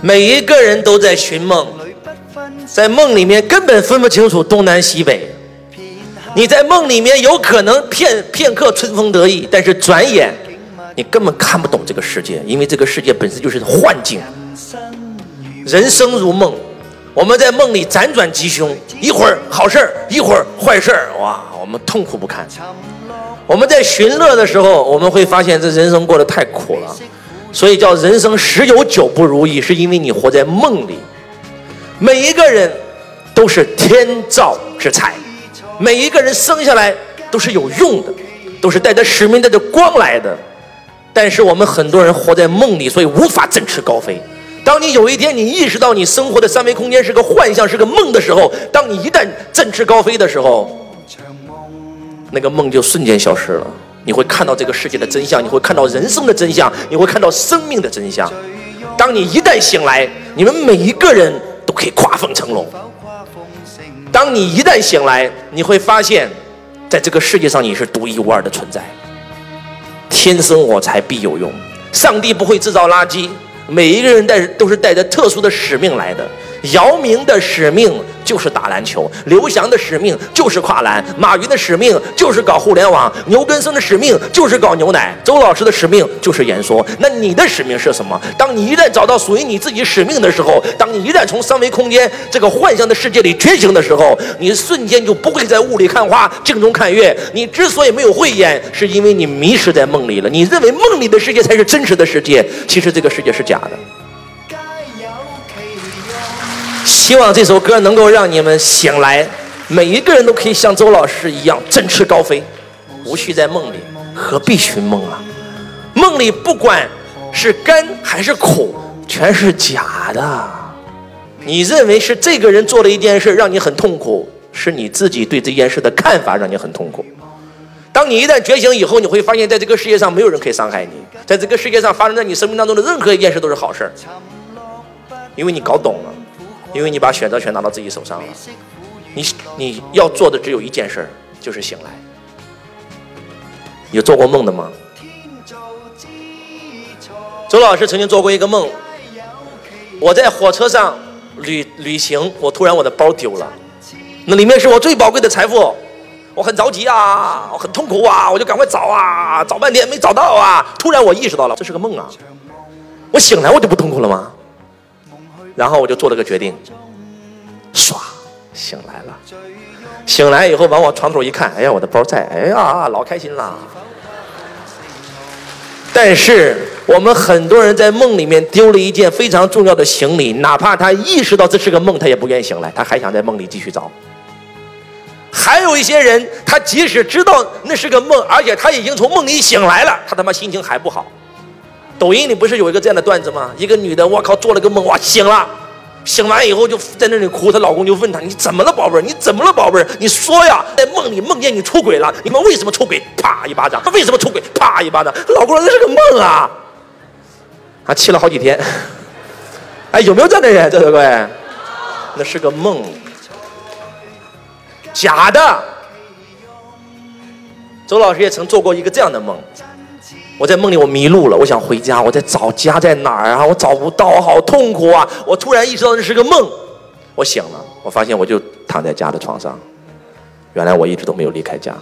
每一个人都在寻梦，在梦里面根本分不清楚东南西北。你在梦里面有可能片片刻春风得意，但是转眼你根本看不懂这个世界，因为这个世界本身就是幻境。人生如梦，我们在梦里辗转吉凶，一会儿好事儿，一会儿坏事儿，哇，我们痛苦不堪。我们在寻乐的时候，我们会发现这人生过得太苦了，所以叫人生十有九不如意，是因为你活在梦里。每一个人都是天造之才。每一个人生下来都是有用的，都是带着使命、带着光来的。但是我们很多人活在梦里，所以无法振翅高飞。当你有一天你意识到你生活的三维空间是个幻象、是个梦的时候，当你一旦振翅高飞的时候，那个梦就瞬间消失了。你会看到这个世界的真相，你会看到人生的真相，你会看到生命的真相。当你一旦醒来，你们每一个人都可以跨凤成龙。当你一旦醒来，你会发现，在这个世界上你是独一无二的存在。天生我材必有用，上帝不会制造垃圾，每一个人带都是带着特殊的使命来的。姚明的使命。就是打篮球，刘翔的使命就是跨栏，马云的使命就是搞互联网，牛根生的使命就是搞牛奶，周老师的使命就是演说。那你的使命是什么？当你一旦找到属于你自己使命的时候，当你一旦从三维空间这个幻象的世界里觉醒的时候，你瞬间就不会在雾里看花，镜中看月。你之所以没有慧眼，是因为你迷失在梦里了。你认为梦里的世界才是真实的世界，其实这个世界是假的。希望这首歌能够让你们醒来，每一个人都可以像周老师一样振翅高飞，无需在梦里，何必寻梦啊？梦里不管是甘还是苦，全是假的。你认为是这个人做了一件事让你很痛苦，是你自己对这件事的看法让你很痛苦。当你一旦觉醒以后，你会发现在这个世界上没有人可以伤害你，在这个世界上发生在你生命当中的任何一件事都是好事儿，因为你搞懂了。因为你把选择权拿到自己手上了，你你要做的只有一件事儿，就是醒来。有做过梦的吗？周老师曾经做过一个梦，我在火车上旅旅行，我突然我的包丢了，那里面是我最宝贵的财富，我很着急啊，我很痛苦啊，我就赶快找啊，找半天没找到啊，突然我意识到了，这是个梦啊，我醒来我就不痛苦了吗？然后我就做了个决定，唰，醒来了。醒来以后往我床头一看，哎呀，我的包在，哎呀，老开心了。但是我们很多人在梦里面丢了一件非常重要的行李，哪怕他意识到这是个梦，他也不愿意醒来，他还想在梦里继续找。还有一些人，他即使知道那是个梦，而且他已经从梦里醒来了，他他妈心情还不好。抖音里不是有一个这样的段子吗？一个女的，我靠，做了个梦，哇，醒了，醒完以后就在那里哭，她老公就问她，你怎么了，宝贝儿？你怎么了，宝贝儿？你说呀，在梦里梦见你出轨了，你们为什么出轨？啪一巴掌，他为什么出轨？啪一巴掌，老公说那是个梦啊，还气了好几天。哎，有没有这样的人？在座各位，那是个梦，假的。周老师也曾做过一个这样的梦。我在梦里，我迷路了，我想回家，我在找家在哪儿啊？我找不到，好痛苦啊！我突然意识到这是个梦，我醒了，我发现我就躺在家的床上，原来我一直都没有离开家。